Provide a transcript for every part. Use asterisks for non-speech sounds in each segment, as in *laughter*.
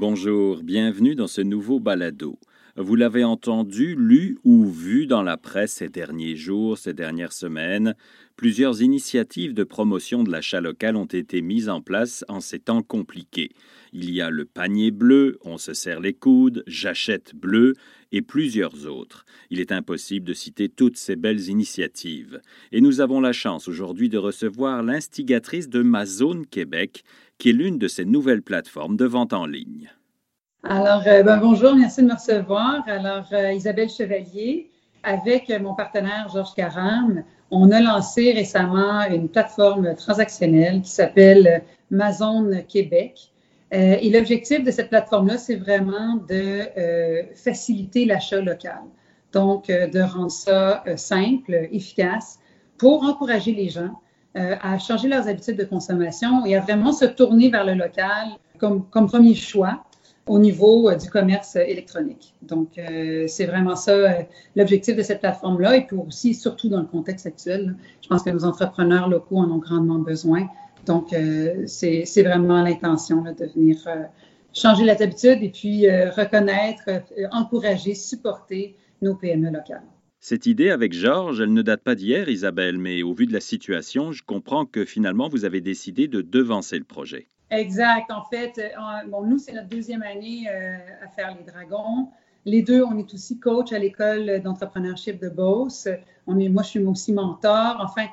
Bonjour, bienvenue dans ce nouveau balado. Vous l'avez entendu, lu ou vu dans la presse ces derniers jours, ces dernières semaines, plusieurs initiatives de promotion de l'achat local ont été mises en place en ces temps compliqués. Il y a le panier bleu, on se serre les coudes, j'achète bleu et plusieurs autres. Il est impossible de citer toutes ces belles initiatives. Et nous avons la chance aujourd'hui de recevoir l'instigatrice de Ma Zone Québec, qui est l'une de ces nouvelles plateformes de vente en ligne. Alors, euh, ben, bonjour, merci de me recevoir. Alors, euh, Isabelle Chevalier, avec mon partenaire Georges Caram, on a lancé récemment une plateforme transactionnelle qui s'appelle Amazon Québec. Euh, et l'objectif de cette plateforme-là, c'est vraiment de faciliter l'achat local. Donc, de rendre ça simple, efficace, pour encourager les gens à changer leurs habitudes de consommation et à vraiment se tourner vers le local comme premier choix au niveau euh, du commerce électronique. Donc, euh, c'est vraiment ça euh, l'objectif de cette plateforme-là. Et puis aussi, surtout dans le contexte actuel, je pense que nos entrepreneurs locaux en ont grandement besoin. Donc, c'est vraiment l'intention de venir changer les habitudes et puis reconnaître, encourager, supporter nos PME locales. Cette idée avec Georges, elle ne date pas d'hier, Isabelle, mais au vu de la situation, je comprends que finalement, vous avez décidé de devancer le projet. Exact. En fait, euh, bon, nous, c'est notre deuxième année euh, à faire les dragons. Les deux, on est aussi coach à l'école d'entrepreneurship de Beauce. On est, moi, je suis aussi mentor. Enfin,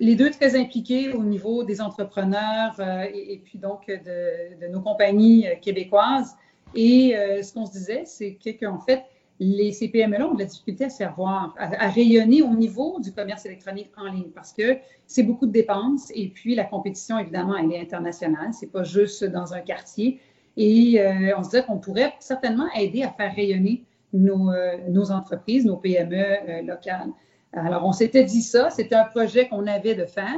les deux très impliqués au niveau des entrepreneurs euh, et, puis donc de, de nos compagnies québécoises. Et ce qu'on se disait, c'est qu'en fait, les CPME-là ont de la difficulté à se faire voir, à, rayonner au niveau du commerce électronique en ligne parce que c'est beaucoup de dépenses et puis la compétition, évidemment, elle est internationale. C'est pas juste dans un quartier. Et euh, on se disait qu'on pourrait certainement aider à faire rayonner nos, euh, nos entreprises, nos PME euh, locales. Alors, on s'était dit ça, c'était un projet qu'on avait de faire,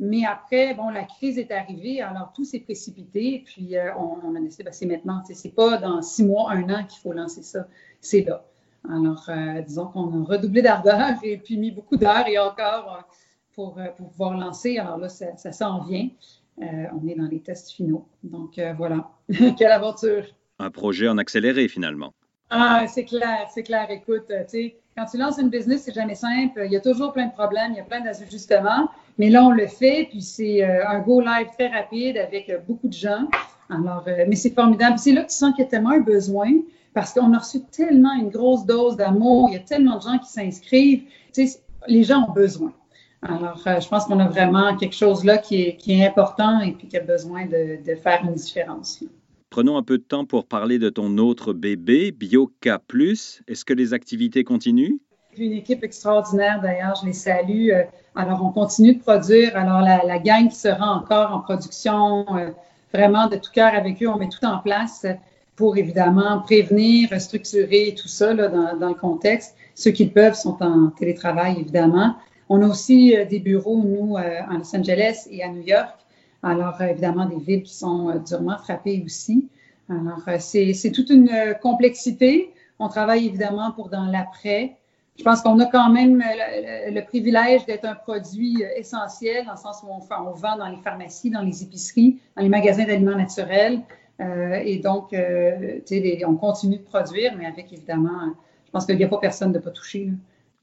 mais après, bon, la crise est arrivée, alors tout s'est précipité, puis on, on, a décidé, ben, c'est maintenant, c'est pas dans six mois, un an qu'il faut lancer ça c'est là. Alors, euh, disons qu'on a redoublé d'ardeur *laughs* et puis mis beaucoup d'heures et encore euh, pour, euh, pour, pouvoir lancer. Alors là, ça, ça s'en vient. on est dans les tests finaux. Donc, voilà. *laughs* Quelle aventure! Un projet en accéléré, finalement. Ah, c'est clair, c'est clair. Écoute, tu sais, quand tu lances une business, c'est jamais simple. Il y a toujours plein de problèmes, il y a plein d'ajustements. Mais là, on le fait, puis c'est un go live très rapide avec beaucoup de gens. Alors, mais c'est formidable. C'est là que tu sens qu'il y a tellement un besoin parce qu'on a reçu tellement une grosse dose d'amour, il y a tellement de gens qui s'inscrivent. Tu sais, les gens ont besoin. Alors, euh, je pense qu'on a vraiment quelque chose là qui est, important et puis qui a besoin de, faire une différence. Prenons un peu de temps pour parler de ton autre bébé, BioK. Est-ce que les activités continuent? Une équipe extraordinaire, d'ailleurs, je les salue. Euh, alors, on continue de produire. Alors, la, la gang qui sera encore en production, euh, vraiment de tout cœur avec eux, on met tout en place pour évidemment prévenir, structurer tout ça dans, dans, le contexte. Ceux qui le peuvent sont en télétravail, évidemment. On a aussi euh, des bureaux, nous, en Los Angeles et à New York. Alors, euh, évidemment, des villes qui sont durement frappées aussi. Alors, c'est toute une complexité. On travaille évidemment pour dans l'après. Je pense qu'on a quand même le, privilège d'être un produit essentiel dans le sens où on, on vend dans les pharmacies, dans les épiceries, dans les magasins d'aliments naturels. Euh, et donc, euh, on continue de produire, mais avec évidemment, je pense qu'il n'y a pas personne de pas toucher.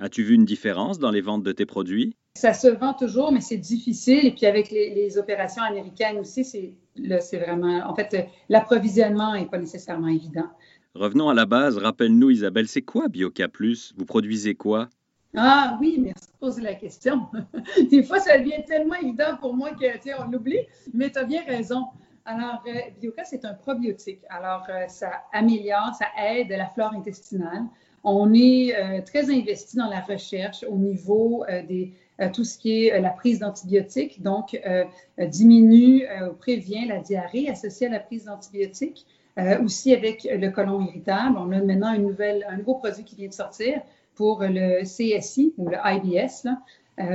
As-tu vu une différence dans les ventes de tes produits? Ça se vend toujours, mais c'est difficile. Et puis avec les, opérations américaines aussi, c'est vraiment, en fait, l'approvisionnement n'est pas nécessairement évident. Revenons à la base. Rappelle-nous, Isabelle, c'est quoi Bioca Plus? Vous produisez quoi? Ah oui, merci de poser la question. *laughs* Des fois, ça devient tellement évident pour moi que, on l'oublie, mais tu as bien raison. Alors, euh, Bioca, c'est un probiotique. Alors, euh, ça améliore, ça aide la flore intestinale. On est euh, très investi dans la recherche au niveau des tout ce qui est la prise d'antibiotiques, donc diminue ou prévient la diarrhée associée à la prise d'antibiotiques. aussi avec le côlon irritable, on a maintenant un nouveau produit qui vient de sortir pour le CSI ou le IBS.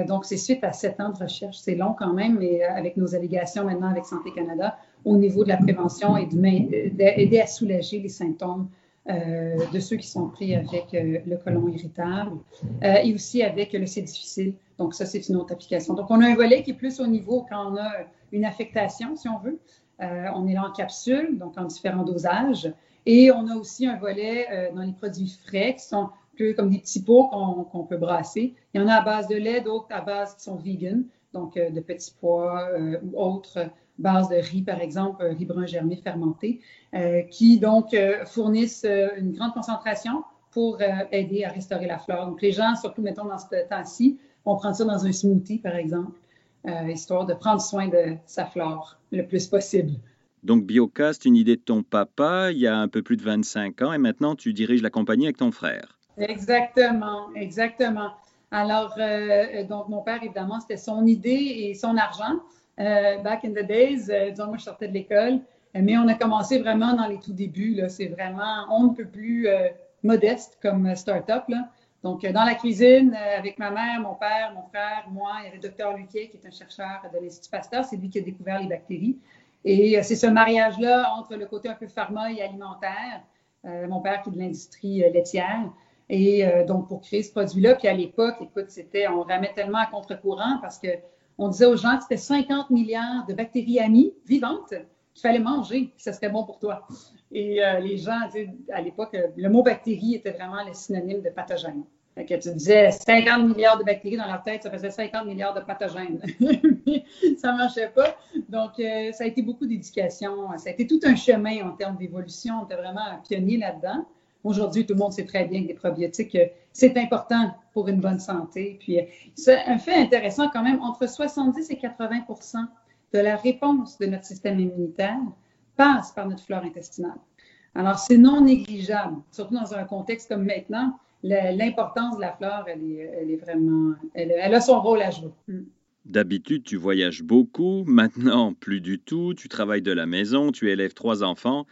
Donc, c'est suite à sept ans de recherche. C'est long quand même, mais avec nos allégations maintenant avec Santé Canada, au niveau de la prévention et d'aider à soulager les symptômes euh, de ceux qui sont pris avec euh, le côlon irritable euh, et aussi avec le C difficile. Donc, ça, c'est une autre application. Donc, on a un volet qui est plus au niveau quand on a une affectation, si on veut. on est là en capsule, donc en différents dosages. Et on a aussi un volet dans les produits frais qui sont peu comme des petits pots qu'on peut brasser. Il y en a à base de lait, d'autres à base qui sont vegan, donc de petits pois ou autres bases de riz, par exemple, riz brun germé fermenté, qui donc fournissent une grande concentration pour aider à restaurer la flore. Donc les gens, surtout mettons dans ce temps-ci, vont prendre ça dans un smoothie, par exemple, euh, histoire de prendre soin de sa flore le plus possible. Donc Biocast, une idée de ton papa il y a un peu plus de 25 ans et maintenant tu diriges la compagnie avec ton frère. Exactement, exactement. Alors, euh, donc mon père, évidemment, c'était son idée et son argent. Euh, back in the days, disons, moi je sortais de l'école, mais on a commencé vraiment dans les tout débuts. C'est vraiment, on ne peut plus modeste comme start-up. Donc, euh, dans la cuisine, euh, avec ma mère, mon père, mon frère, moi, il y avait le docteur Luquet, qui est un chercheur de l'Institut Pasteur. C'est lui qui a découvert les bactéries. Et euh, c'est ce mariage-là entre le côté un peu pharma et alimentaire. mon père qui est de l'industrie laitière. Et donc, pour créer ce produit-là, puis à l'époque, écoute, c'était, on ramait tellement à contre-courant parce que on disait aux gens que c'était 50 milliards de bactéries amies vivantes qu'il fallait manger, puis ça serait bon pour toi. Et les gens, à l'époque, le mot bactérie était vraiment le synonyme de pathogène que tu disais 50 milliards de bactéries dans leur tête, ça faisait 50 milliards de pathogènes. *laughs* ça ne marchait pas. Donc, euh, ça a été beaucoup d'éducation. Ça a été tout un chemin en termes d'évolution. On était vraiment un pionnier là-dedans. Aujourd'hui, tout le monde sait très bien que les probiotiques, euh, c'est important pour une bonne santé. Puis, euh, c'est un fait intéressant quand même, entre 70 et 80% de la réponse de notre système immunitaire passe par notre flore intestinale. Alors, c'est non négligeable, surtout dans un contexte comme maintenant l'importance de la flore, elle est, vraiment, elle, a son rôle à jouer. Mm. D'habitude, tu voyages beaucoup. Maintenant, plus du tout. Tu travailles de la maison. Tu élèves trois enfants.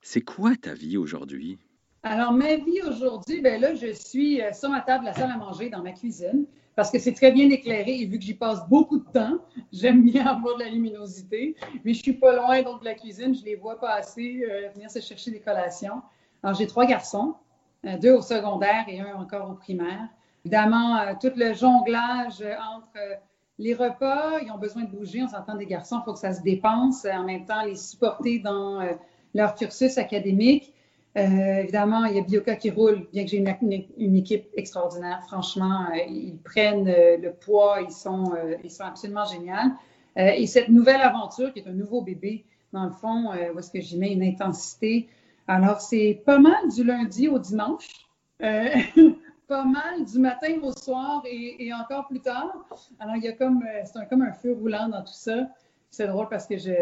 C'est quoi ta vie aujourd'hui? Alors, ma vie aujourd'hui, ben là, je suis euh, sur ma table, la salle à manger, dans ma cuisine, parce que c'est très bien éclairé et vu que j'y passe beaucoup de temps, *laughs* j'aime bien avoir de la luminosité. Mais je suis pas loin donc de la cuisine, je les vois passer, euh, venir se chercher des collations. Alors, j'ai trois garçons. Euh, deux au secondaire et un encore au primaire. Évidemment, tout le jonglage entre les repas, ils ont besoin de bouger, on s'entend des garçons, il faut que ça se dépense, en même temps les supporter dans leur cursus académique. Évidemment, il y a Bioca qui roule, bien que j'ai une, équipe extraordinaire. Franchement, ils prennent le poids, ils sont, absolument géniaux. et cette nouvelle aventure, qui est un nouveau bébé, dans le fond, où est-ce que j'y mets une intensité, alors, c'est pas mal du lundi au dimanche, euh, *laughs* pas mal du matin au soir et, encore plus tard. Alors, il y a comme, euh, c'est comme un feu roulant dans tout ça. C'est drôle parce que je,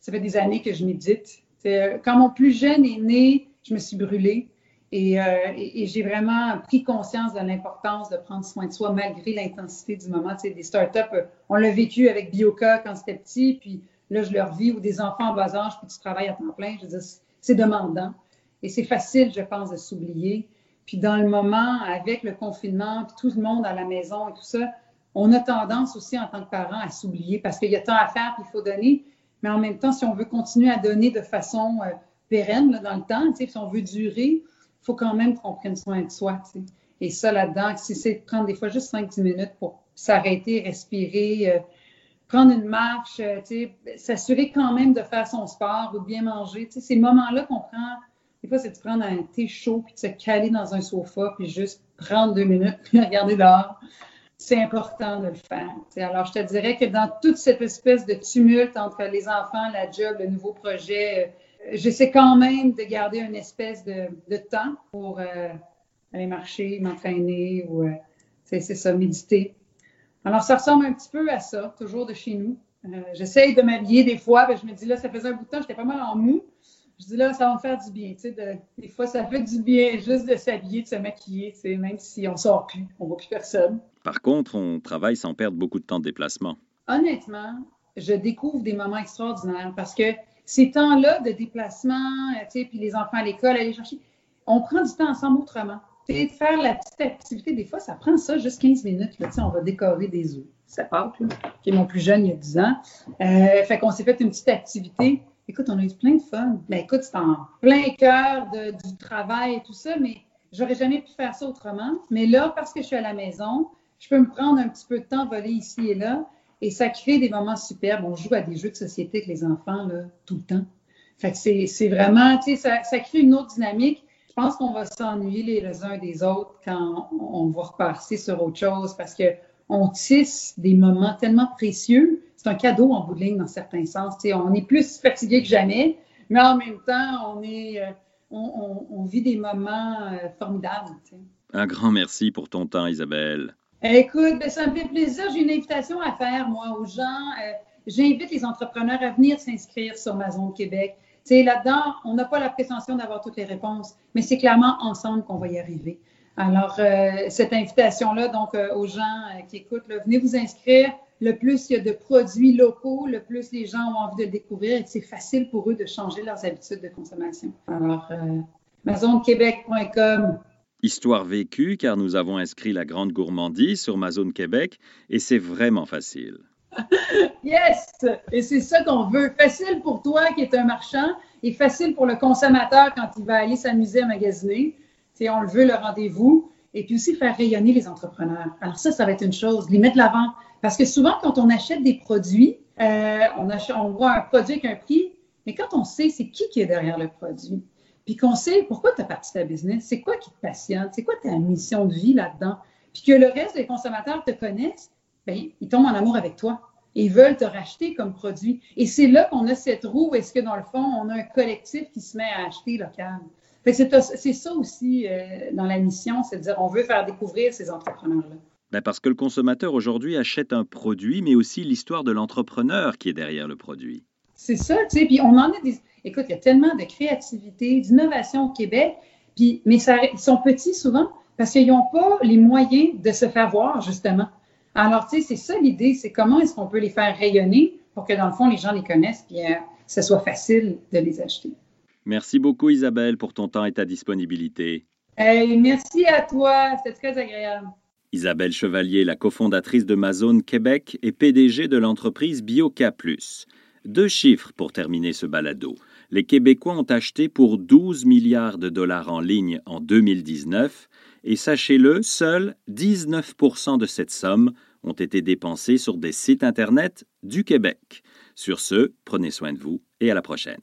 ça fait des années que je médite. Euh, quand mon plus jeune est né, je me suis brûlée et, j'ai vraiment pris conscience de l'importance de prendre soin de soi malgré l'intensité du moment. Tu sais, des startups, on l'a vécu avec Bioca quand c'était petit, puis là, je leur vis, ou des enfants en bas âge, puis tu travailles à temps plein. Je veux dire, c'est demandant. Et c'est facile, je pense, de s'oublier. Puis dans le moment, avec le confinement, puis tout le monde à la maison et tout ça, on a tendance aussi en tant que parents à s'oublier parce qu'il y a tant à faire, puis il faut donner. Mais en même temps, si on veut continuer à donner de façon euh, pérenne dans le temps, si on veut durer, il faut quand même qu'on prenne soin de soi. Et ça, là-dedans, si c'est de prendre des fois juste 5-10 minutes pour s'arrêter, respirer, euh, prendre une marche, euh, s'assurer quand même de faire son sport ou bien manger. Ces moments-là qu'on prend, des fois, c'est de prendre un thé chaud puis de se caler dans un sofa puis juste prendre deux minutes *laughs* puis regarder dehors. C'est important de le faire. Alors, je te dirais que dans toute cette espèce de tumulte entre les enfants, la job, le nouveau projet, euh, j'essaie quand même de garder une espèce de, temps pour euh, aller marcher, m'entraîner ou, c'est ça, méditer. Alors, ça ressemble un petit peu à ça, toujours de chez nous. Euh, j'essaye de m'habiller des fois, mais je me dis là, ça faisait un bout de temps, j'étais pas mal en mou. Je dis là, ça va me faire du bien. Tu sais, des fois, ça fait du bien juste de s'habiller, de se maquiller, tu sais, même si on sort plus, on voit plus personne. Par contre, on travaille sans perdre beaucoup de temps de déplacement. Honnêtement, je découvre des moments extraordinaires parce que ces temps-là de déplacement, tu sais, puis les enfants à l'école, aller chercher, on prend du temps ensemble autrement de faire la petite activité. Des fois, ça prend ça juste 15 minutes. Là, on va décorer des œufs. Ça part, qui est mon plus jeune il y a 10 ans. Euh, fait qu'on s'est fait une petite activité. Écoute, on a eu plein de fun. Ben, écoute, c'est en plein cœur du travail et tout ça, mais j'aurais jamais pu faire ça autrement. Mais là, parce que je suis à la maison, je peux me prendre un petit peu de temps, voler ici et là. Et ça crée des moments superbes. On joue à des jeux de société avec les enfants là, tout le temps. Fait que c'est vraiment, tu sais, ça, crée une autre dynamique. Je pense qu'on va s'ennuyer les uns des autres quand on va repasser sur autre chose parce que on tisse des moments tellement précieux. C'est un cadeau en bout de ligne dans certains sens. Tu sais, on est plus fatigué que jamais, mais en même temps, on est, euh, on, vit des moments euh, formidables. Un grand merci pour ton temps, Isabelle. Écoute, ben, ça me fait plaisir. J'ai une invitation à faire, moi, aux gens. Euh, j'invite les entrepreneurs à venir s'inscrire sur ma zone Québec. Tu sais, là-dedans, on n'a pas la prétention d'avoir toutes les réponses, mais c'est clairement ensemble qu'on va y arriver. Alors, euh, cette invitation-là, donc, euh, aux gens qui écoutent, venez vous inscrire. Le plus il y a de produits locaux, le plus les gens ont envie de le découvrir et c'est facile pour eux de changer leurs habitudes de consommation. Alors, mazonequebec.com, Histoire vécue, car nous avons inscrit la grande gourmandise sur ma zone Québec et c'est vraiment facile. *laughs* yes! Et c'est ça qu'on veut. Facile pour toi qui es un marchand et facile pour le consommateur quand il va aller s'amuser à magasiner. C'est on le veut, le rendez-vous. Et puis aussi faire rayonner les entrepreneurs. Alors ça, ça va être une chose, les mettre l'avant. Parce que souvent, quand on achète des produits, euh, on, achète, on voit un produit avec un prix, mais quand on sait c'est qui qui est derrière le produit, puis qu'on sait pourquoi tu as parti ta business, c'est quoi qui te passionne, c'est quoi ta mission de vie là-dedans, puis que le reste des consommateurs te connaissent, bien, ils tombent en amour avec toi. Et ils veulent te racheter comme produit. Et c'est là qu'on a cette roue, est-ce que dans le fond, on a un collectif qui se met à acheter local. C'est ça aussi euh, dans la mission, c'est de dire on veut faire découvrir ces entrepreneurs-là. Ben parce que le consommateur aujourd'hui achète un produit, mais aussi l'histoire de l'entrepreneur qui est derrière le produit. C'est ça, tu sais. Puis on en a des. Écoute, il y a tellement de créativité, d'innovation au Québec, puis, mais ça, ils sont petits souvent parce qu'ils n'ont pas les moyens de se faire voir, justement. Alors, tu sais, c'est ça l'idée, c'est comment est-ce qu'on peut les faire rayonner pour que, dans le fond, les gens les connaissent et que ce soit facile de les acheter. Merci beaucoup, Isabelle, pour ton temps et ta disponibilité. merci à toi, c'était très agréable. Isabelle Chevalier, la cofondatrice de Mazone Québec et PDG de l'entreprise BioK+. Deux chiffres pour terminer ce balado. Les Québécois ont acheté pour 12 milliards de dollars en ligne en 2019 et sachez-le, seuls 19% de cette somme ont été dépensés sur des sites Internet du Québec. Sur ce, prenez soin de vous et à la prochaine.